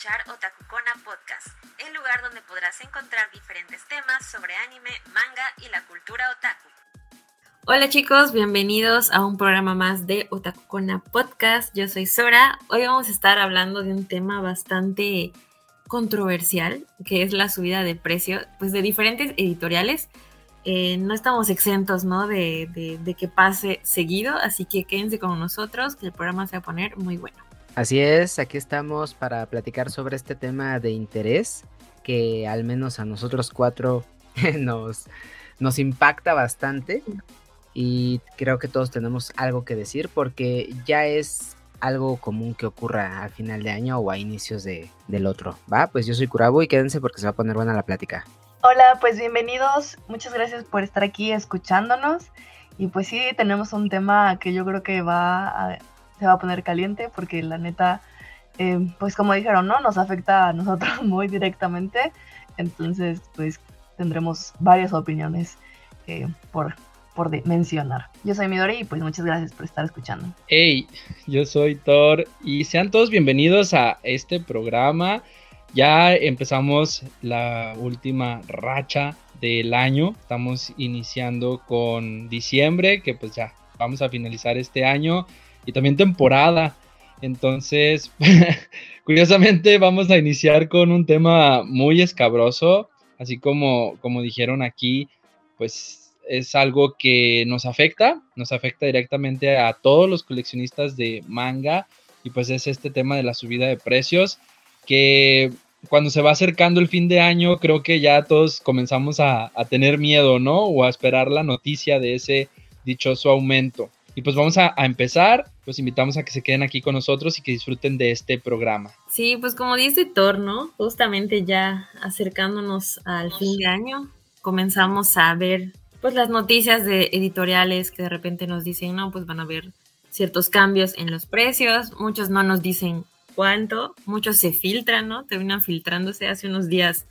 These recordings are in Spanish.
escuchar Otakukona Podcast, el lugar donde podrás encontrar diferentes temas sobre anime, manga y la cultura otaku. Hola chicos, bienvenidos a un programa más de Otakukona Podcast. Yo soy Sora. Hoy vamos a estar hablando de un tema bastante controversial, que es la subida de precio pues, de diferentes editoriales. Eh, no estamos exentos ¿no? De, de que pase seguido, así que quédense con nosotros, que el programa se va a poner muy bueno. Así es, aquí estamos para platicar sobre este tema de interés que al menos a nosotros cuatro nos, nos impacta bastante y creo que todos tenemos algo que decir porque ya es algo común que ocurra a final de año o a inicios de, del otro. Va, pues yo soy Curabu y quédense porque se va a poner buena la plática. Hola, pues bienvenidos. Muchas gracias por estar aquí escuchándonos. Y pues sí, tenemos un tema que yo creo que va a se va a poner caliente porque la neta, eh, pues como dijeron, ¿no? Nos afecta a nosotros muy directamente. Entonces, pues tendremos varias opiniones eh, por, por mencionar. Yo soy Midori y pues muchas gracias por estar escuchando. Hey, yo soy Thor y sean todos bienvenidos a este programa. Ya empezamos la última racha del año. Estamos iniciando con diciembre, que pues ya vamos a finalizar este año y también temporada. Entonces, curiosamente vamos a iniciar con un tema muy escabroso, así como, como dijeron aquí, pues es algo que nos afecta, nos afecta directamente a todos los coleccionistas de manga y pues es este tema de la subida de precios que cuando se va acercando el fin de año creo que ya todos comenzamos a, a tener miedo, ¿no? O a esperar la noticia de ese dichoso aumento. Y pues vamos a, empezar. Los invitamos a que se queden aquí con nosotros y que disfruten de este programa. Sí, pues como dice Thor, ¿no? Justamente ya acercándonos al fin de año, comenzamos a ver pues las noticias de editoriales que de repente nos dicen, no, pues van a haber ciertos cambios en los precios. Muchos no nos dicen cuánto, muchos se filtran, ¿no? Terminan filtrándose. Hace unos días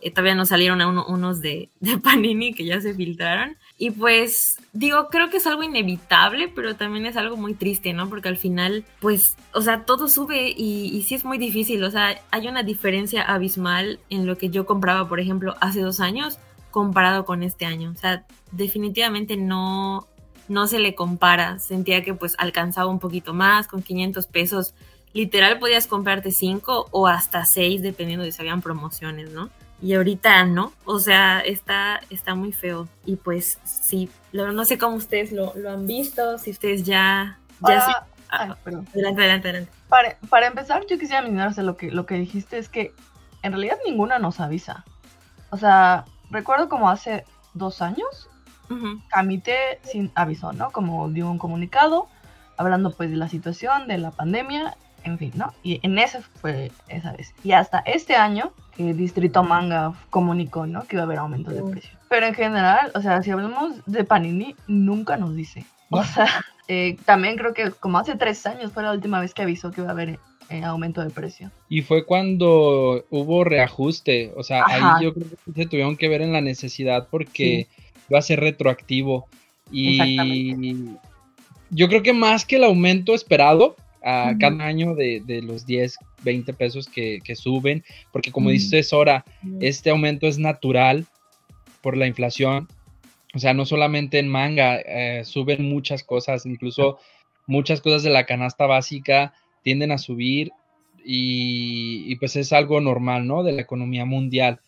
eh, todavía nos salieron unos de, de Panini que ya se filtraron. Y pues digo, creo que es algo inevitable, pero también es algo muy triste, ¿no? Porque al final, pues, o sea, todo sube y, sí es muy difícil, o sea, hay una diferencia abismal en lo que yo compraba, por ejemplo, hace dos años comparado con este año. O sea, definitivamente no, no se le compara. Sentía que pues alcanzaba un poquito más, con 500 pesos. Literal podías comprarte 5 o hasta 6 dependiendo de si habían promociones, ¿no? Y ahorita no, o sea, está, está muy feo. Y pues sí, no sé cómo ustedes lo, han visto, si ustedes ya... ya ah, Adelante, adelante, adelante. Para, para, empezar, yo quisiera mencionarse lo que, lo que dijiste, es que en realidad ninguna nos avisa. O sea, recuerdo como hace dos años, uh sin aviso, ¿no? Como dio un comunicado hablando pues de la situación, de la pandemia, en fin, ¿no? Y en ese fue esa vez. Y hasta este año que Distrito Manga comunicó, ¿no? Que iba a haber aumento de precio. Pero en general, o sea, si hablamos de Panini, nunca nos dice. O sea, eh, también creo que como hace tres años fue la última vez que avisó que iba a haber eh, aumento de precio. Y fue cuando hubo reajuste, o sea, ahí yo creo que se tuvieron que ver en la necesidad porque iba a ser retroactivo. Y yo creo que más que el aumento esperado, a cada año de, de, los 10, 20 pesos que, que suben, porque como dice Sora, este aumento es natural por la inflación. O sea, no solamente en manga, eh, suben muchas cosas, incluso muchas cosas de la canasta básica tienden a subir y, y, pues es algo normal, ¿no? De la economía mundial.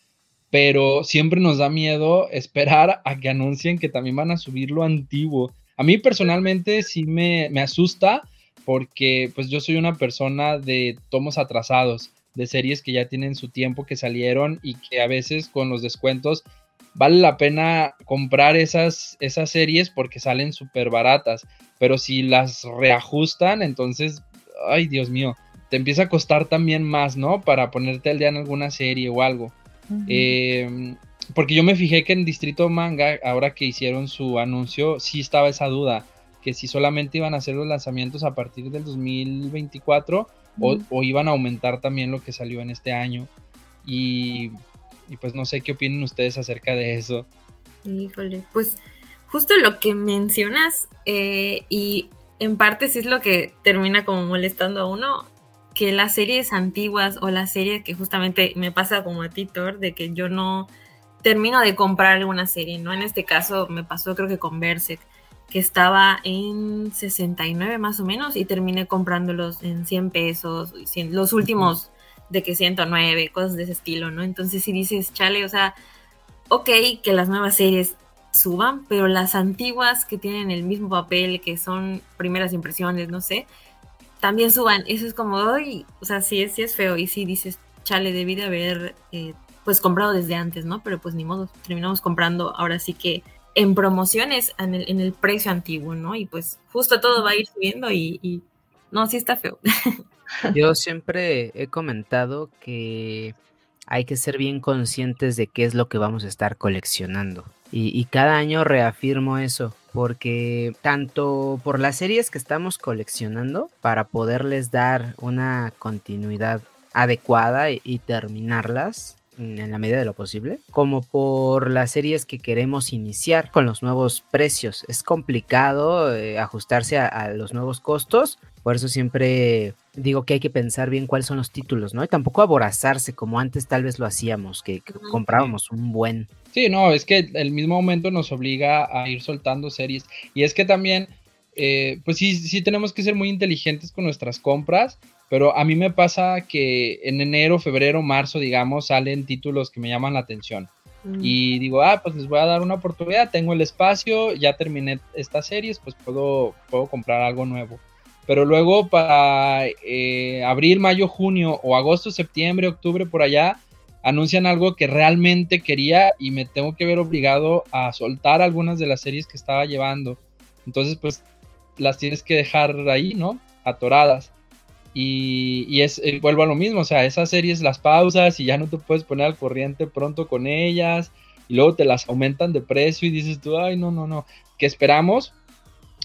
Pero siempre nos da miedo esperar a que anuncien que también van a subir lo antiguo. A mí personalmente sí me, me asusta porque pues yo soy una persona de tomos atrasados, de series que ya tienen su tiempo que salieron y que a veces con los descuentos vale la pena comprar esas, esas series porque salen súper baratas, pero si las reajustan, entonces, ay Dios mío, te empieza a costar también más, ¿no? Para ponerte al día en alguna serie o algo. Em, porque yo me fijé que en Distrito Manga, ahora que hicieron su anuncio, sí estaba esa duda que si solamente iban a hacer los lanzamientos a partir del 2024 o, iban a aumentar también lo que salió en este año. Y, pues no sé qué opinan ustedes acerca de eso. Híjole, pues justo lo que mencionas eh, y en parte sí es lo que termina como molestando a uno, que las series antiguas o las series que justamente me pasa como a ti, Thor, de que yo no termino de comprar alguna serie, ¿no? En este caso me pasó creo que con Berserk, que estaba en 69 más o menos y terminé comprándolos en 100 pesos, los últimos de que 109, cosas de ese estilo, ¿no? Entonces si dices, chale, o sea, ok que las nuevas series suban, pero las antiguas que tienen el mismo papel, que son primeras impresiones, no sé, también suban. Eso es como, hoy, o sea, sí sí es feo y si dices, chale, debí de haber eh, pues comprado desde antes, ¿no? Pero pues ni modo, terminamos comprando ahora sí que en promociones en el, precio antiguo, ¿no? Y pues justo todo va a ir subiendo y no, sí está feo. Yo siempre he comentado que hay que ser bien conscientes de qué es lo que vamos a estar coleccionando. Y, cada año reafirmo eso, porque tanto por las series que estamos coleccionando, para poderles dar una continuidad adecuada y terminarlas, en la medida de lo posible, como por las series que queremos iniciar con los nuevos precios. Es complicado eh, ajustarse a, los nuevos costos, por eso siempre digo que hay que pensar bien cuáles son los títulos, ¿no? Y tampoco aborazarse como antes tal vez lo hacíamos, que, comprábamos un buen. Sí, no, es que el mismo momento nos obliga a ir soltando series. Y es que también, eh, pues sí, sí tenemos que ser muy inteligentes con nuestras compras pero a mí me pasa que en enero, febrero, marzo, digamos, salen títulos que me llaman la atención. Mm. Y digo, ah, pues les voy a dar una oportunidad, tengo el espacio, ya terminé estas series, pues puedo, puedo comprar algo nuevo. Pero luego para eh, abril, mayo, junio o agosto, septiembre, octubre, por allá, anuncian algo que realmente quería y me tengo que ver obligado a soltar algunas de las series que estaba llevando. Entonces, pues las tienes que dejar ahí, ¿no? Atoradas. Y, es, eh, vuelvo a lo mismo, o sea, esas series las pausas y ya no te puedes poner al corriente pronto con ellas y luego te las aumentan de precio y dices tú, ay, no, no, no, que esperamos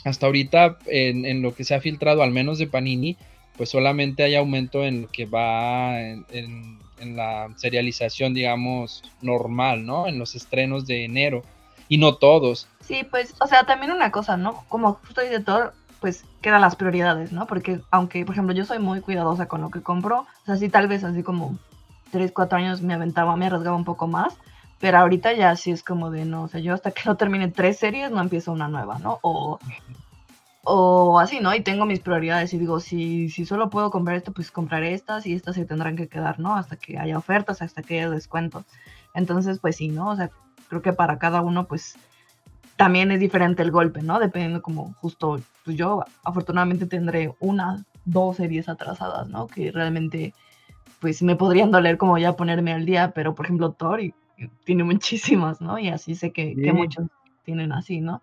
hasta ahorita en, lo que se ha filtrado, al menos de Panini, pues solamente hay aumento en lo que va en, la serialización, digamos, normal, ¿no? En los estrenos de enero y no todos. Sí, pues, o sea, también una cosa, ¿no? Como justo dice Thor, pues quedan las prioridades, ¿no? Porque aunque, por ejemplo, yo soy muy cuidadosa con lo que compro, o sea, sí tal vez así como 3, 4 años me aventaba, me arriesgaba un poco más, pero ahorita ya sí es como de, no, o sea, yo hasta que no termine tres series no empiezo una nueva, ¿no? O, o así, ¿no? Y tengo mis prioridades y digo, si, si solo puedo comprar esto, pues compraré estas y estas se tendrán que quedar, ¿no? Hasta que haya ofertas, hasta que haya descuentos. Entonces, pues sí, ¿no? O sea, creo que para cada uno, pues también es diferente el golpe, ¿no? Dependiendo como justo, pues yo afortunadamente tendré una, dos series atrasadas, ¿no? Que realmente, pues me podrían doler como ya ponerme al día, pero por ejemplo Thor tiene muchísimas, ¿no? Y así sé que, que muchos tienen así, ¿no?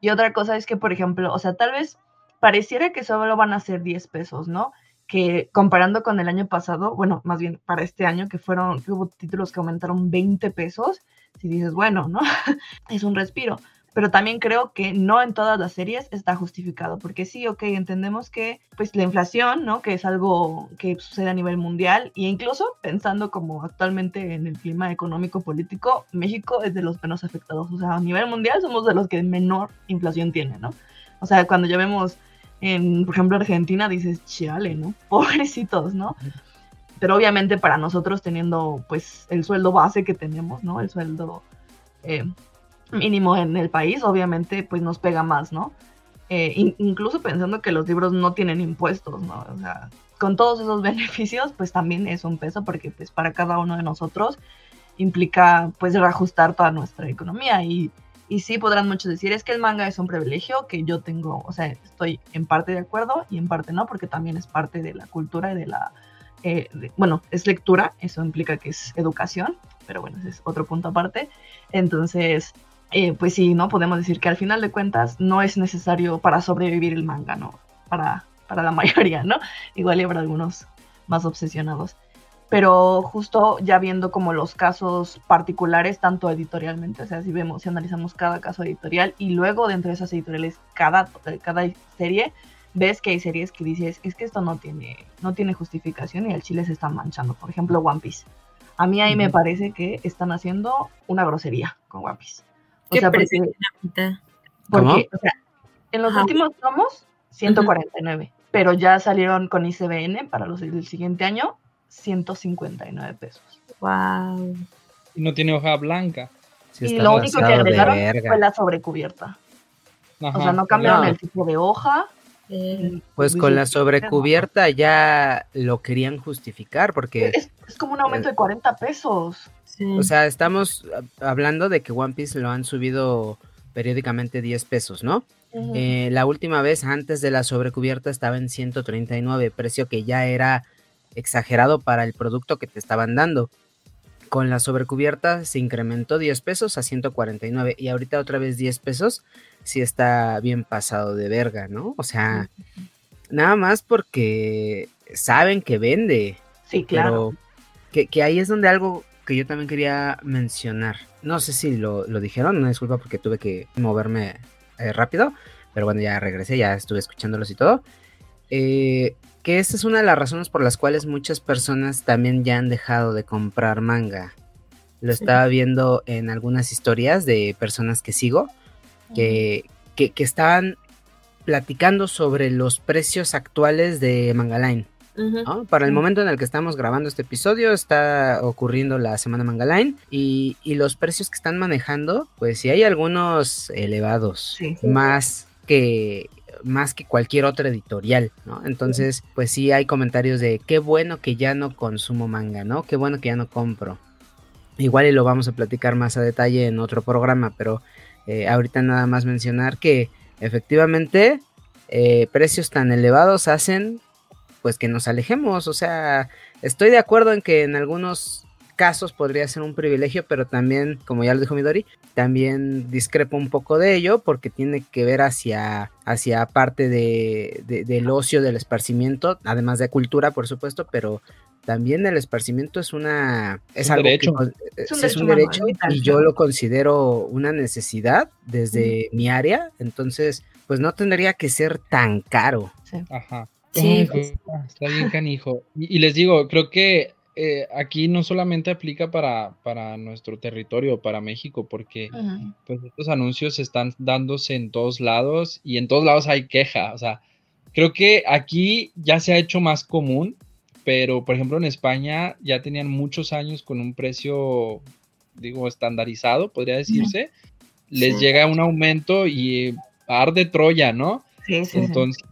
Y otra cosa es que, por ejemplo, o sea, tal vez pareciera que solo van a ser 10 pesos, ¿no? Que comparando con el año pasado, bueno, más bien para este año, que fueron, que hubo títulos que aumentaron 20 pesos, si dices, bueno, ¿no? es un respiro pero también creo que no en todas las series está justificado, porque sí, ok, entendemos que pues la inflación, ¿no? Que es algo que sucede a nivel mundial e incluso pensando como actualmente en el clima económico político, México es de los menos afectados, o sea, a nivel mundial somos de los que menor inflación tiene, ¿no? O sea, cuando ya vemos en, por ejemplo, Argentina, dices, chale, ¿no? Pobrecitos, ¿no? Pero obviamente para nosotros teniendo pues el sueldo base que tenemos, ¿no? El sueldo eh, mínimo en el país, obviamente pues nos pega más, ¿no? Eh, incluso pensando que los libros no tienen impuestos, ¿no? O sea, con todos esos beneficios, pues también es un peso porque pues para cada uno de nosotros implica pues reajustar toda nuestra economía y, y sí podrán muchos decir es que el manga es un privilegio que yo tengo, o sea, estoy en parte de acuerdo y en parte no, porque también es parte de la cultura y de la, eh, bueno, es lectura, eso implica que es educación, pero bueno, ese es otro punto aparte. Entonces, eh, pues sí, ¿no? Podemos decir que al final de cuentas no es necesario para sobrevivir el manga, ¿no? Para, para la mayoría, ¿no? Igual habrá algunos más obsesionados. Pero justo ya viendo como los casos particulares, tanto editorialmente, o sea, si vemos, si analizamos cada caso editorial y luego dentro de esas editoriales, cada, cada serie, ves que hay series que dices, es que esto no tiene, no tiene justificación y el chile se están manchando. Por ejemplo, One Piece. A mí ahí me parece que están haciendo una grosería con One Piece. O sea, porque, porque o sea, en los últimos tomos, 149. pero ya salieron con ICBN para los del siguiente año, 159 pesos. Wow. Y no tiene hoja blanca. y lo único que agregaron fue la sobrecubierta. o sea, no cambiaron el tipo de hoja. Eh, pues con la sobrecubierta ya lo querían justificar porque... Es, como un aumento de 40 pesos. O sea, estamos hablando de que One Piece lo han subido periódicamente 10 pesos, ¿no? Eh, la última vez antes de la sobrecubierta estaba en 139, precio que ya era exagerado para el producto que te estaban dando. Con la sobrecubierta se incrementó 10 pesos a 149 y ahorita otra vez 10 pesos, si está bien pasado de verga, ¿no? O sea, nada más porque saben que vende. Sí, claro. que, que ahí es donde algo que yo también quería mencionar. No sé si lo, lo dijeron, una disculpa porque tuve que moverme eh, rápido, pero bueno, ya regresé, ya estuve escuchándolos y todo. Eh, que esta es una de las razones por las cuales muchas personas también ya han dejado de comprar manga. Lo estaba viendo en algunas historias de personas que sigo, que, que, que estaban platicando sobre los precios actuales de Mangaline. Para el momento en el que estamos grabando este episodio está ocurriendo la semana Mangaline y, y los precios que están manejando, pues sí hay algunos elevados, más que más que cualquier otra editorial, ¿no? Entonces, pues sí hay comentarios de qué bueno que ya no consumo manga, ¿no? Qué bueno que ya no compro. Igual y lo vamos a platicar más a detalle en otro programa, pero eh, ahorita nada más mencionar que efectivamente eh, precios tan elevados hacen pues que nos alejemos. O sea, estoy de acuerdo en que en algunos casos podría ser un privilegio, pero también, como ya lo dijo Midori, también discrepo un poco de ello porque tiene que ver hacia, hacia parte de, del ocio, del esparcimiento, además de cultura, por supuesto, pero también el esparcimiento es una es, algo derecho. es un, derecho, y yo lo considero una necesidad desde mi área, entonces pues no tendría que ser tan caro. Ajá. Sí, está bien canijo. Y, les digo, creo que eh, aquí no solamente aplica para, para nuestro territorio, para México, porque pues, estos anuncios están dándose en todos lados y en todos lados hay queja. O sea, creo que aquí ya se ha hecho más común, pero por ejemplo en España ya tenían muchos años con un precio, digo, estandarizado, podría decirse. Les llega un aumento y arde Troya, ¿no? Sí, sí. Entonces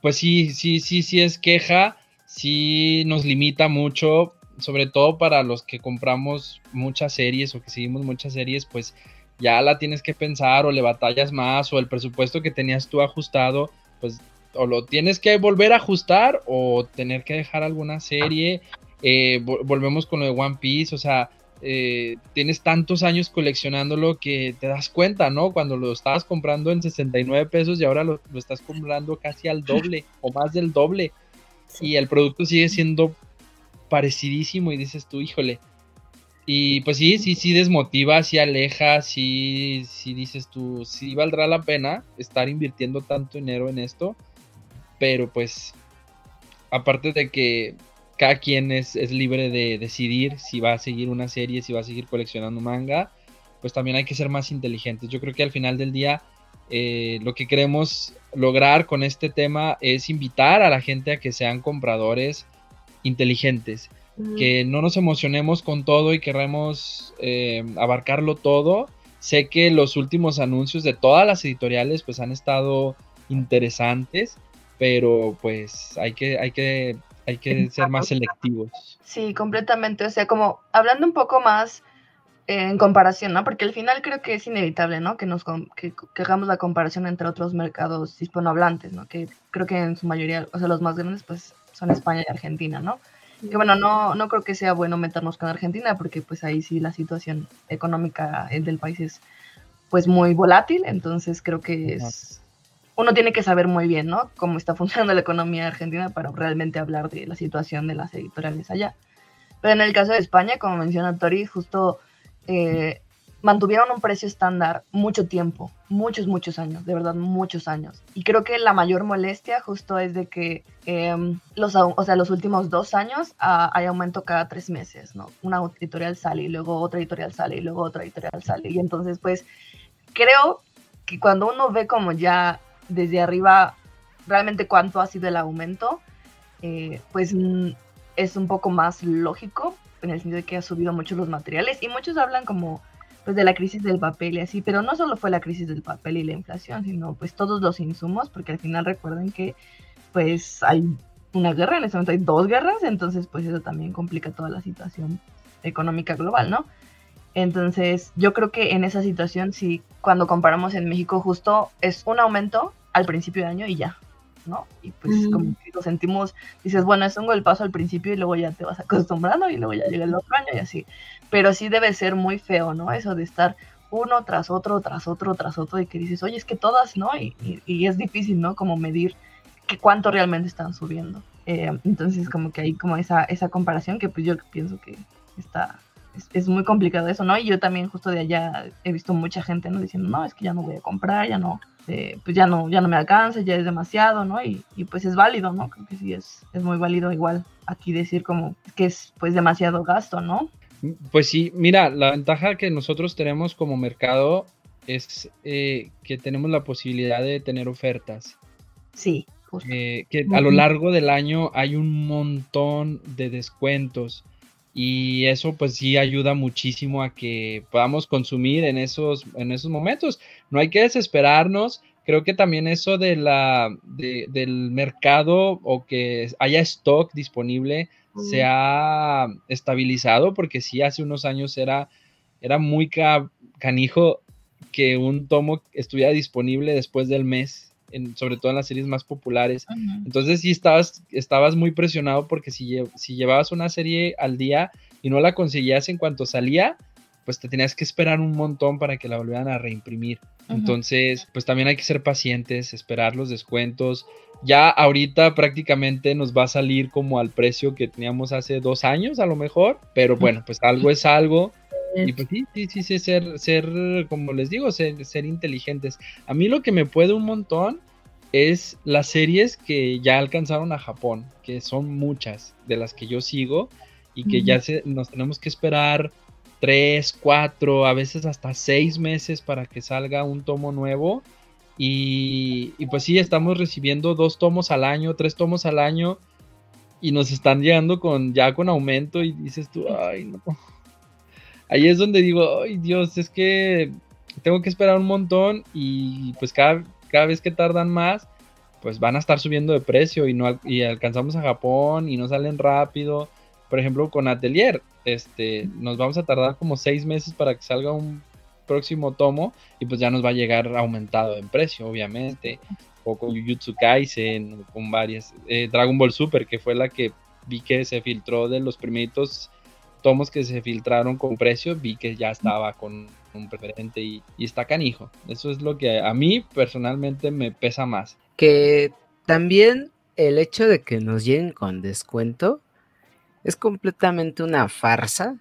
pues sí, sí, sí, sí es queja, sí nos limita mucho, sobre todo para los que compramos muchas series o que seguimos muchas series, pues ya la tienes que pensar o le batallas más o el presupuesto que tenías tú ajustado, pues o lo tienes que volver a ajustar o tener que dejar alguna serie. Eh, volvemos con lo de One Piece, o sea, eh, tienes tantos años coleccionándolo que te das cuenta, ¿no? Cuando lo estabas comprando en 69 pesos y ahora lo, estás comprando casi al doble o más del doble. Y el producto sigue siendo parecidísimo y dices tú, híjole. Y pues sí, sí, sí desmotiva, sí aleja, sí, sí dices tú, sí valdrá la pena estar invirtiendo tanto dinero en esto. Pero pues, aparte de que cada quien es, libre de decidir si va a seguir una serie, si va a seguir coleccionando manga, pues también hay que ser más inteligentes. Yo creo que al final del día eh, lo que queremos lograr con este tema es invitar a la gente a que sean compradores inteligentes, que no nos emocionemos con todo y queremos eh, abarcarlo todo. Sé que los últimos anuncios de todas las editoriales pues han estado interesantes, pero pues hay que, hay que hay que ser más selectivos. Sí, completamente. O sea, como hablando un poco más en comparación, ¿no? Porque al final creo que es inevitable, ¿no? Que nos que, hagamos la comparación entre otros mercados hispanohablantes, ¿no? Que creo que en su mayoría, o sea, los más grandes, pues son España y Argentina, ¿no? Que bueno, no, no creo que sea bueno meternos con Argentina porque pues ahí sí la situación económica del país es pues muy volátil, entonces creo que es uno tiene que saber muy bien, ¿no? Cómo está funcionando la economía argentina para realmente hablar de la situación de las editoriales allá. Pero en el caso de España, como menciona Tori, justo eh, mantuvieron un precio estándar mucho tiempo, muchos, muchos años, de verdad, muchos años. Y creo que la mayor molestia justo es de que em, los, o sea, los últimos dos años ah, hay aumento cada tres meses, ¿no? Una editorial sale y luego otra editorial sale y luego otra editorial sale. Y entonces, pues, creo que cuando uno ve como ya desde arriba realmente cuánto ha sido el aumento, eh, pues mm, es un poco más lógico en el sentido de que ha subido mucho los materiales y muchos hablan como pues de la crisis del papel y así, pero no solo fue la crisis del papel y la inflación, sino pues todos los insumos, porque al final recuerden que pues hay una guerra, en este momento hay dos guerras, entonces pues eso también complica toda la situación económica global, ¿no? Entonces yo creo que en esa situación sí, cuando comparamos en México justo es un aumento al principio de año y ya, ¿no? Y pues como que lo sentimos, dices, bueno, es un paso al principio y luego ya te vas acostumbrando y luego ya llega el otro año y así. Pero sí debe ser muy feo, ¿no? Eso de estar uno tras otro, tras otro, tras otro y que dices, oye, es que todas, ¿no? Y, y, es difícil, ¿no? Como medir que cuánto realmente están subiendo. Eh, entonces como que hay como esa, esa comparación que pues yo pienso que está, es, muy complicado eso, ¿no? Y yo también justo de allá he visto mucha gente, ¿no? Diciendo, no, es que ya no voy a comprar, ya no, eh, pues ya no, ya no me alcanza, ya es demasiado, ¿no? Y, pues es válido, ¿no? Creo que sí es, es muy válido igual aquí decir como que es pues demasiado gasto, ¿no? Pues sí, mira, la ventaja que nosotros tenemos como mercado es eh, que tenemos la posibilidad de tener ofertas. Sí. Eh, que a lo largo del año hay un montón de descuentos y eso pues sí ayuda muchísimo a que podamos consumir en esos, en esos momentos. No hay que desesperarnos. Creo que también eso de la, del mercado o que haya stock disponible se ha estabilizado porque sí hace unos años era, era muy canijo que un tomo estuviera disponible después del mes sobre todo en las series más populares. Entonces sí estabas, estabas muy presionado porque si, si llevabas una serie al día y no la conseguías en cuanto salía, pues te tenías que esperar un montón para que la volvieran a reimprimir. Entonces, pues también hay que ser pacientes, esperar los descuentos. Ya ahorita prácticamente nos va a salir como al precio que teníamos hace dos años a lo mejor, pero bueno, pues algo es algo. Y pues sí, sí, sí, ser, ser, como les digo, ser, ser inteligentes. A mí lo que me puede un montón es las series que ya alcanzaron a Japón, que son muchas de las que yo sigo y que ya se, nos tenemos que esperar tres, cuatro, a veces hasta seis meses para que salga un tomo nuevo. Y, y, pues sí, estamos recibiendo dos tomos al año, tres tomos al año y nos están llegando con ya con aumento y dices tú, ay no ahí es donde digo, ay Dios, es que tengo que esperar un montón y pues cada, cada vez que tardan más, pues van a estar subiendo de precio y, no, y alcanzamos a Japón y no salen rápido. Por ejemplo, con Atelier, este, nos vamos a tardar como seis meses para que salga un próximo tomo y pues ya nos va a llegar aumentado en precio, obviamente. O con Jujutsu Kaisen, con varias. Eh, Dragon Ball Super, que fue la que vi que se filtró de los primeritos tomos que se filtraron con precio, vi que ya estaba con un preferente y, está canijo. Eso es lo que a mí personalmente me pesa más. Que también el hecho de que nos lleguen con descuento es completamente una farsa.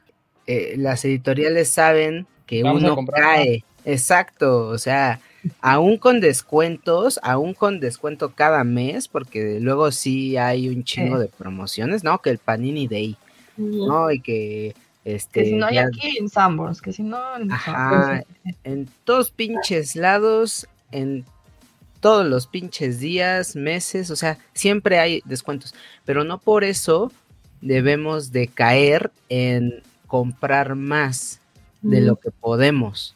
Eh, las editoriales saben que uno cae. Exacto, o sea, aún con descuentos, aún con descuento cada mes, porque luego sí hay un chingo de promociones, ¿no? Que el Panini Day ¿no? Y que este, que si no hay aquí en Sanborns, que si no en, Ajá, en todos pinches lados, en todos los pinches días, meses, o sea, siempre hay descuentos, pero no por eso debemos de caer en comprar más de lo que podemos.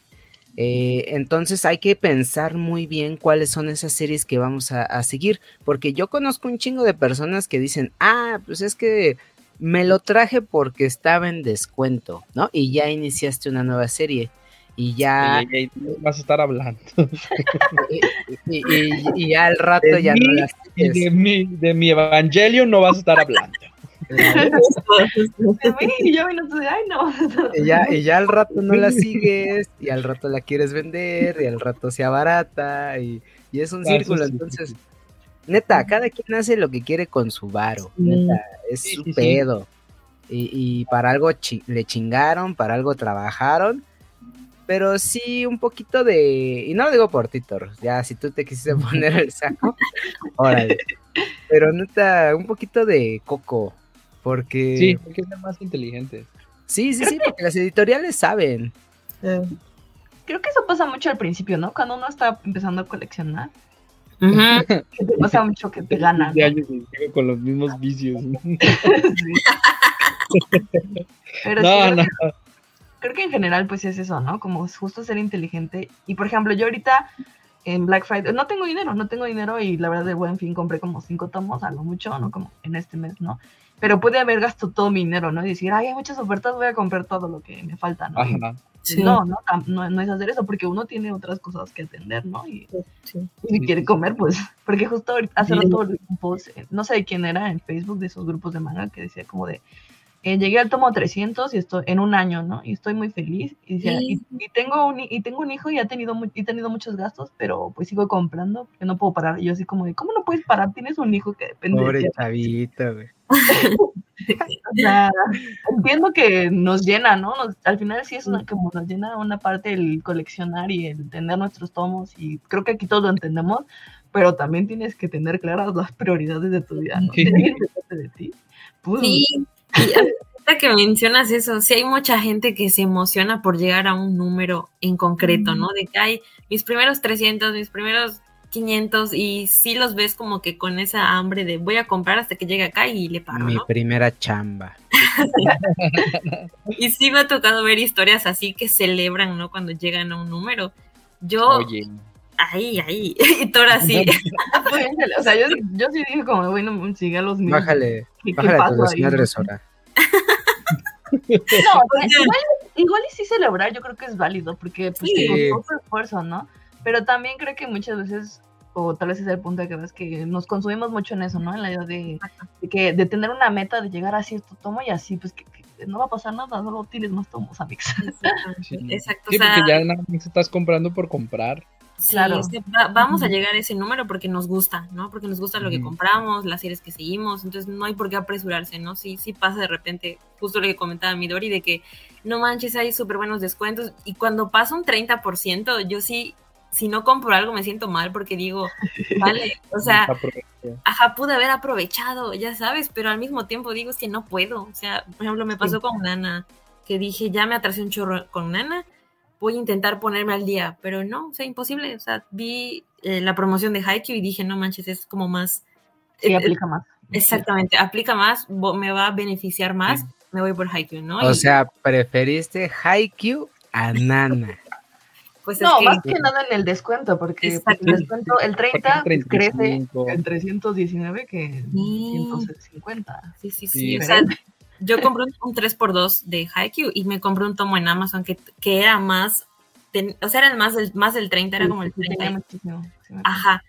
Eh, entonces hay que pensar muy bien cuáles son esas series que vamos a, a, seguir, porque yo conozco un chingo de personas que dicen, ah, pues es que me lo traje porque estaba en descuento, ¿no? Y ya iniciaste una nueva serie. Y ya. Y, vas a estar hablando. y, ya al rato ya no las de mi, de mi evangelio no vas a estar hablando. y, ya, y ya al rato no la sigues, y al rato la quieres vender, y al rato se abarata, y, y es un círculo. Entonces, Neta, cada quien hace lo que quiere con su varo. Neta, es su pedo. Y, para algo le chingaron, para algo trabajaron. Pero sí, un poquito de. Y no lo digo por ti, Ya, si tú te quisiste poner el saco, órale. Pero neta, un poquito de coco. Porque. Sí, hay que ser más inteligentes. Sí, sí, sí, porque las editoriales saben. Creo que eso pasa mucho al principio, ¿no? Cuando uno está empezando a coleccionar que te pasa mucho que te gana. con los mismos vicios. Pero no, no. Creo que en general pues es eso, ¿no? Como justo ser inteligente. Y por ejemplo, yo ahorita en Black Friday, no tengo dinero, no tengo dinero y la verdad de buen fin compré como cinco tomos, algo mucho, ¿no? Como en este mes, ¿no? Pero pude haber gastado todo mi dinero, ¿no? Y decir, ay, hay muchas ofertas, voy a comprar todo lo que me falta, ¿no? No, no, no, no, es hacer eso, porque uno tiene otras cosas que atender, ¿no? Y, si quiere comer, pues, porque justo ahorita, hace rato un post, eh, no sé de quién era en Facebook, de esos grupos de manga, que decía como de, eh, llegué al tomo 300 y estoy en un año, ¿no? Y estoy muy feliz. Y, tengo, un, y tengo un hijo y ha tenido, he tenido muchos gastos, pero pues sigo comprando, porque no puedo parar. Y yo así como de, ¿cómo no puedes parar? Tienes un hijo que depende Pobre de chavito, güey. o sea, entiendo que nos llena, ¿no? al final sí es una, como nos llena una parte el coleccionar y el tener nuestros tomos y creo que aquí todos lo entendemos, pero también tienes que tener claras las prioridades de tu vida, ¿no? Sí. De ti. Pues, sí, y que mencionas eso, sí hay mucha gente que se emociona por llegar a un número en concreto, ¿no? De que hay mis primeros 300, mis primeros 500 y sí los ves como que con esa hambre de voy a comprar hasta que llegue acá y le paro, Mi primera chamba. y sí me ha tocado ver historias así que celebran, ¿no? Cuando llegan a un número. Yo... Oye. Ahí, ahí. Y Tora así. o sea, yo, yo, sí dije como, bueno, sigue a los míos. Bájale, bájale a tu desmadresora. no, pues, igual, igual, y sí celebrar, yo creo que es válido, porque pues sí. esfuerzo, ¿no? Pero también creo que muchas veces, o tal vez es el punto de que ves que nos consumimos mucho en eso, ¿no? En la idea de, que, de tener una meta, de llegar a cierto tomo y así, pues que, no va a pasar nada, solo tienes más tomos, amigos. Exacto. Sí, porque ya nada más estás comprando por comprar. Claro. vamos a llegar a ese número porque nos gusta, ¿no? Porque nos gusta lo que compramos, las series que seguimos, entonces no hay por qué apresurarse, ¿no? Sí, sí pasa de repente, justo lo que comentaba Midori, de que no manches, hay súper buenos descuentos y cuando pasa un 30%, yo sí si no compro algo me siento mal porque digo, vale, o sea, ajá, pude haber aprovechado, ya sabes, pero al mismo tiempo digo, es que no puedo. O sea, por ejemplo, me pasó con Nana, que dije, ya me atrasé un chorro con Nana, voy a intentar ponerme al día, pero no, o sea, imposible. O sea, vi eh, la promoción de Haikyuu y dije, no manches, es como más... Sí, eh, aplica más. Exactamente, aplica más, me va a beneficiar más, me voy por Haikyuu, ¿no? O sea, preferiste Haikyuu a Nana. Pues no, más que nada en el descuento, porque pues, el descuento, el 30 crece en 319 que en 150. Sí, sí, sí. O sea, yo compré un, 3x2 de Haikyuu y me compré un tomo en Amazon que, que era más, o sea, era el más, del, más del 30, era como el 30. Ajá.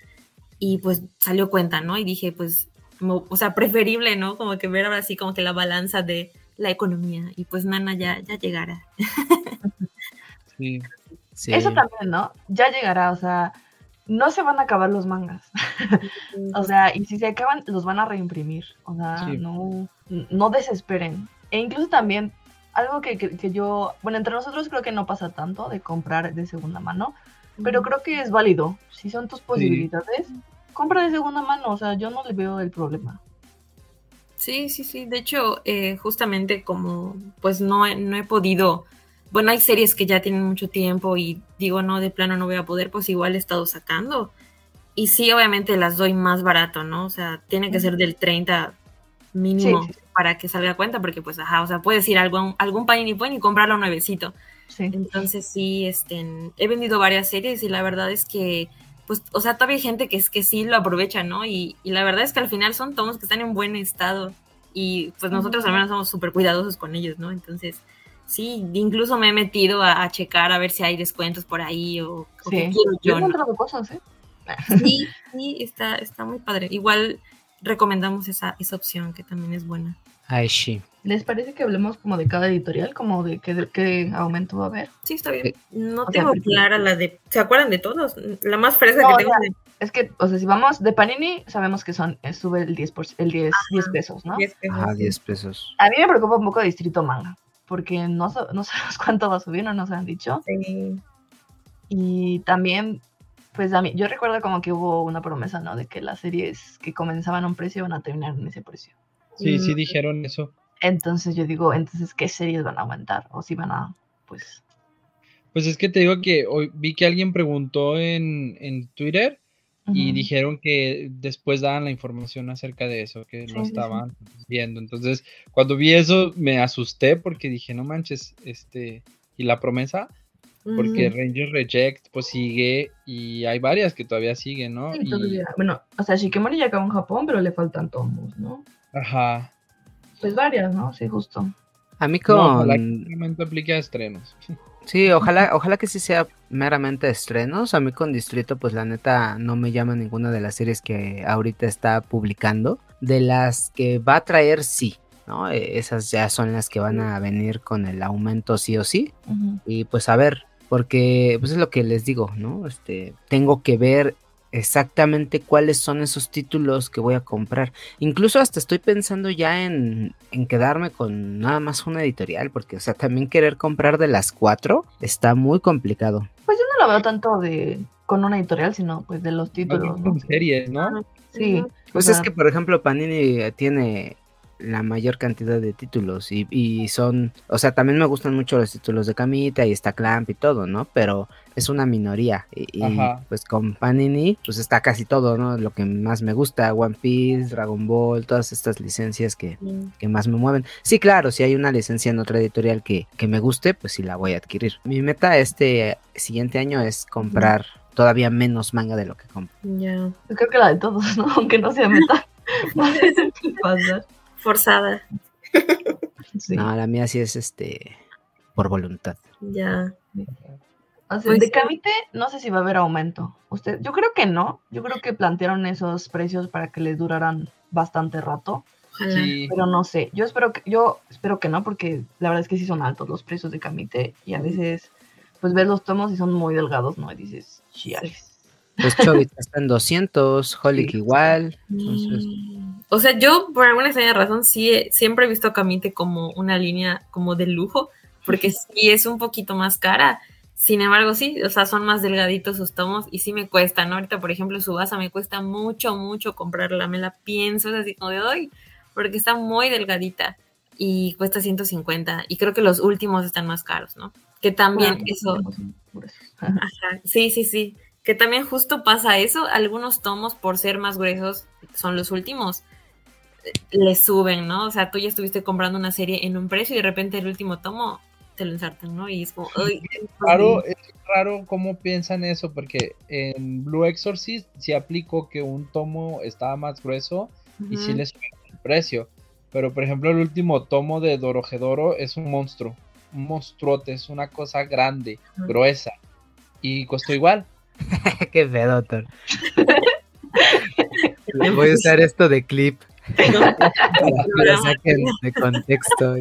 Y pues salió cuenta, ¿no? Y dije, pues, o sea, preferible, ¿no? Como que ver ahora sí como que la balanza de la economía. Y pues Nana ya, ya llegará. Sí. Eso también, ¿no? Ya llegará, o sea, no se van a acabar los mangas. o sea, y si se acaban, los van a reimprimir. O sea, no, no desesperen. E incluso también, algo que, que, yo, bueno, entre nosotros creo que no pasa tanto de comprar de segunda mano, pero creo que es válido. Si son tus posibilidades, compra de segunda mano. O sea, yo no le veo el problema. Sí, sí, sí. De hecho, eh, justamente como pues no no he podido bueno, hay series que ya tienen mucho tiempo y digo, no, de plano no voy a poder, pues igual he estado sacando. Y sí, obviamente las doy más barato, ¿no? O sea, tiene que ser del 30 mínimo para que salga cuenta, porque pues, ajá, o sea, puedes ir a algún, algún Panini Point y comprarlo nuevecito. Sí. Entonces sí, este, he vendido varias series y la verdad es que, pues, o sea, todavía hay gente que es que sí lo aprovecha, ¿no? Y, y la verdad es que al final son tomos que están en buen estado y pues nosotros al menos somos súper cuidadosos con ellos, ¿no? Entonces, Sí, incluso me he metido a, checar a ver si hay descuentos por ahí o, sí. yo. he encontrado cosas, ¿eh? Sí, sí, está, está muy padre. Igual recomendamos esa, esa opción que también es buena. Ay, sí. ¿Les parece que hablemos como de cada editorial, como de qué, qué aumento va a haber? Sí, está bien. No tengo clara la de... ¿Se acuerdan de todos? La más fresca que tengo. Es que, o sea, si vamos de Panini, sabemos que son eh, sube el 10, por, el 10, 10 pesos, ¿no? 10 pesos. Ajá, 10 pesos. A mí me preocupa un poco Distrito Manga porque no, no sabemos cuánto va a subir, no nos han dicho. Sí. Y también, pues a mí, yo recuerdo como que hubo una promesa, ¿no? De que las series que comenzaban a un precio van a terminar en ese precio. Sí, sí dijeron eso. Entonces yo digo, entonces, ¿qué series van a aumentar? O si van a, pues... Pues es que te digo que hoy vi que alguien preguntó en, en Twitter y dijeron que después daban la información acerca de eso, que no estaban viendo. Entonces, cuando vi eso, me asusté porque dije, no manches, este, y la promesa, porque Ranger Reject pues sigue y hay varias que todavía siguen, ¿no? Bueno, o sea, Shikimori ya acabó en Japón, pero le faltan tomos, ¿no? Ajá. Pues varias, ¿no? Sí, justo. A mí con... No, ojalá que aplique a estrenos. Sí, ojalá, ojalá que sí sea meramente estrenos. A mí con Distrito, pues la neta no me llama ninguna de las series que ahorita está publicando. De las que va a traer, sí. ¿no? E, esas ya son las que van a venir con el aumento sí o sí. Y pues a ver, porque pues es lo que les digo, ¿no? Este, tengo que ver exactamente cuáles son esos títulos que voy a comprar. Incluso hasta estoy pensando ya en, en, quedarme con nada más una editorial, porque, o sea, también querer comprar de las cuatro está muy complicado. Pues yo no lo veo tanto de con una editorial, sino pues de los títulos. ¿no? series, ¿no? Sí. Pues es que, por ejemplo, Panini tiene la mayor cantidad de títulos y, y, son, o sea, también me gustan mucho los títulos de Camita y está Clamp y todo, ¿no? Pero es una minoría y, pues con Panini pues está casi todo, ¿no? Lo que más me gusta, One Piece, Dragon Ball, todas estas licencias que, que más me mueven. Sí, claro, si hay una licencia en otra editorial que, que me guste, pues sí la voy a adquirir. Mi meta este siguiente año es comprar todavía menos manga de lo que compro. Ya, creo que la de todos, ¿no? Aunque no sea meta. forzada. No, la mía sí es este por voluntad. Ya. O sea, de Camite no sé si va a haber aumento. Usted, yo creo que no. Yo creo que plantearon esos precios para que les duraran bastante rato. Sí. Pero no sé. Yo espero que, yo espero que no, porque la verdad es que sí son altos los precios de Camite. Y a veces, pues ves los tomos y son muy delgados, ¿no? Y dices, chiales. Pues Chobit está en 200, Holic igual. Entonces... O sea, yo por alguna extraña razón sí siempre he visto a Camite como una línea como de lujo, porque sí es un poquito más cara. Sin embargo, sí, o sea, son más delgaditos sus tomos y sí me cuesta, ¿no? Ahorita, por ejemplo, su base me cuesta mucho, mucho comprarla, me la pienso, es así como de hoy, porque está muy delgadita y cuesta 150 y creo que los últimos están más caros, ¿no? Que también eso... sí, sí, sí. Que también justo pasa eso, algunos tomos por ser más gruesos son los últimos le suben, ¿no? O sea, tú ya estuviste comprando una serie en un precio y de repente el último tomo te lo ensartan, ¿no? Y es como, es raro, es raro cómo piensan eso, porque en Blue Exorcist sí aplicó que un tomo estaba más grueso y sí le suben el precio. Pero, por ejemplo, el último tomo de Dorojedoro es un monstruo, un monstruote, es una cosa grande, gruesa, y costó igual. Qué feo, doctor. Voy a usar esto de clip. Lo saquen de contexto.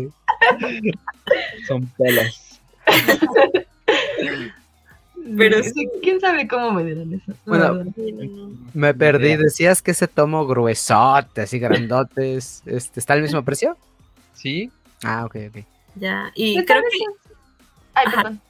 Son pelas. Pero sí, quién sabe cómo me dieron eso. Bueno, me perdí. Decías que ese tomo gruesote, así grandotes, este, ¿está al mismo precio? Sí. Ah, ok, ok. Ya, y creo que. Ay, perdón.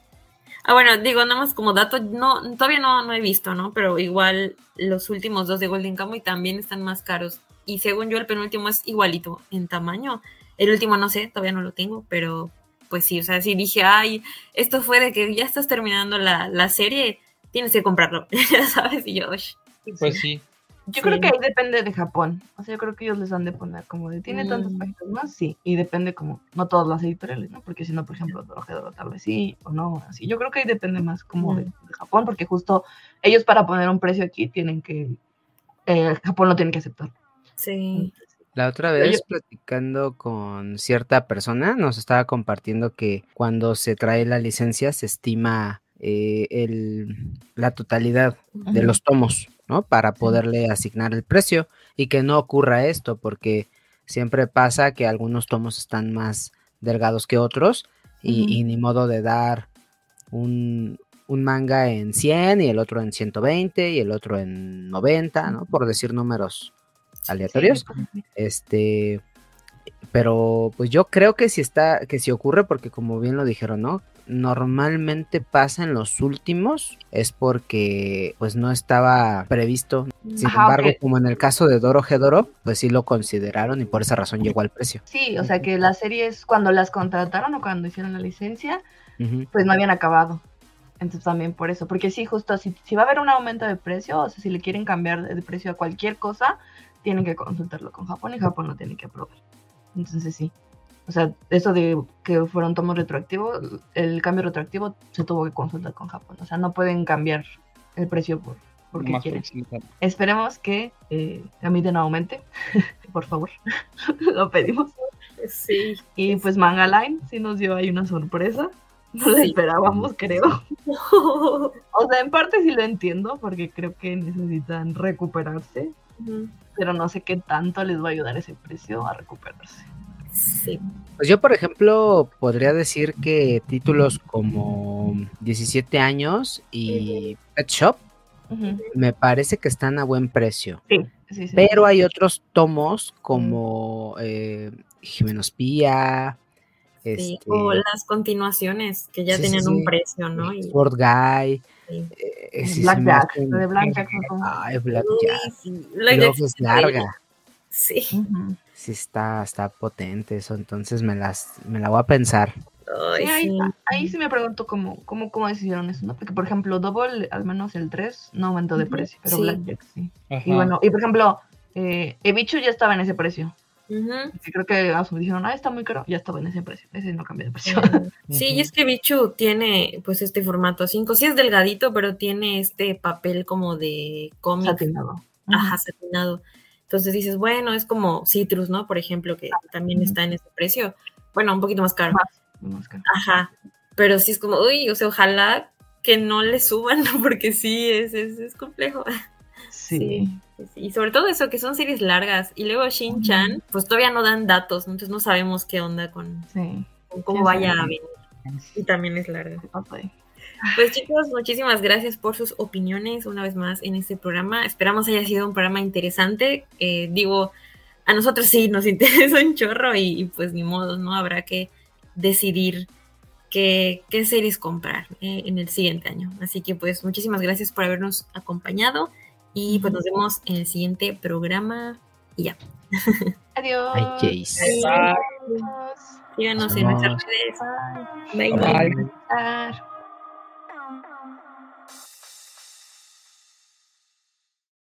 Ah, bueno, digo, nada más como dato, no, todavía no, no he visto, ¿no? Pero igual los últimos dos de Golden Kamuy también están más caros y según yo el penúltimo es igualito en tamaño. El último no sé, todavía no lo tengo, pero pues sí, o sea, sí dije, ay, esto fue de que ya estás terminando la, serie, tienes que comprarlo, ya sabes, y yo, pues sí. Yo creo que ahí depende de Japón. O sea, yo creo que ellos les han de poner como de, ¿tiene tantas mm. páginas más? Sí. Y depende como, no todas las editoriales, ¿no? Porque si no, por ejemplo, Dorohedoro tal vez sí o no, así. Yo creo que ahí depende más como de, Japón, porque justo ellos para poner un precio aquí tienen que, eh, Japón lo tiene que aceptar. Sí. La otra vez, platicando con cierta persona, nos estaba compartiendo que cuando se trae la licencia se estima eh, el, la totalidad de los tomos, ¿no? Para poderle asignar el precio y que no ocurra esto, porque siempre pasa que algunos tomos están más delgados que otros y, ni modo de dar un, un, manga en 100 y el otro en 120 y el otro en 90, ¿no? Por decir números aleatorios. Este, pero pues yo creo que si está, que si ocurre, porque como bien lo dijeron, ¿no? Normalmente pasa en los últimos, es porque pues no estaba previsto. Sin embargo, como en el caso de Doro Gedoro, pues sí lo consideraron y por esa razón llegó al precio. Sí, o sea que las series cuando las contrataron o cuando hicieron la licencia, pues no habían acabado. Entonces también por eso, porque sí, justo si, si va a haber un aumento de precio, o sea, si le quieren cambiar de precio a cualquier cosa, tienen que consultarlo con Japón y Japón lo tiene que aprobar. Entonces sí. O sea, eso de que fueron tomos retroactivos, el cambio retroactivo se tuvo que consultar con Japón. O sea, no pueden cambiar el precio por porque quieren. Esperemos que eh, no aumente, por favor. lo pedimos. Sí. Y pues Manga Line sí nos dio ahí una sorpresa. No lo esperábamos, creo. o sea, en parte sí lo entiendo, porque creo que necesitan recuperarse. Pero no sé qué tanto les va a ayudar ese precio a recuperarse. Sí. Pues yo, por ejemplo, podría decir que títulos como 17 años y Pet Shop me parece que están a buen precio. Sí, Pero hay otros tomos como eh, Jimenos Pía. Este, o las continuaciones que ya tenían un precio, ¿no? Sword Guy. Eh, Blackjack. de Blackjack. Ay, Blackjack. es larga. Sí. Sí, está, está potente eso, entonces me las, me la voy a pensar. ahí, sí. me pregunto cómo, cómo, cómo decidieron eso, ¿no? Porque, por ejemplo, Double, al menos el 3, no aumentó de precio, pero Blackjack sí. Y bueno, y por ejemplo, eh, Ebichu ya estaba en ese precio. Creo que dijeron, ah, está muy caro, ya estaba en ese precio, ese no cambia de precio. Sí, y es que Bichu tiene pues este formato 5, sí es delgadito, pero tiene este papel como de cómic. Satinado. Ajá, satinado. Entonces dices, bueno, es como Citrus, ¿no? Por ejemplo, que también está en ese precio. Bueno, un poquito más caro. Más, caro. Ajá. Pero sí es como, uy, o sea, ojalá que no le suban, porque sí, es, es, complejo. Sí. Y sobre todo eso, que son series largas. Y luego Shin-Chan, pues todavía no dan datos, entonces no sabemos qué onda con, cómo vaya a venir. Y también es larga. Pues chicos, muchísimas gracias por sus opiniones una vez más en este programa. Esperamos haya sido un programa interesante. Eh, digo, a nosotros sí nos interesa un chorro y, pues ni modo, ¿no? Habrá que decidir qué, series comprar eh, en el siguiente año. Así que pues muchísimas gracias por habernos acompañado y pues nos vemos en el siguiente programa y ya. Adiós. Adiós. Síganos en nuestras redes. Bye. Bye.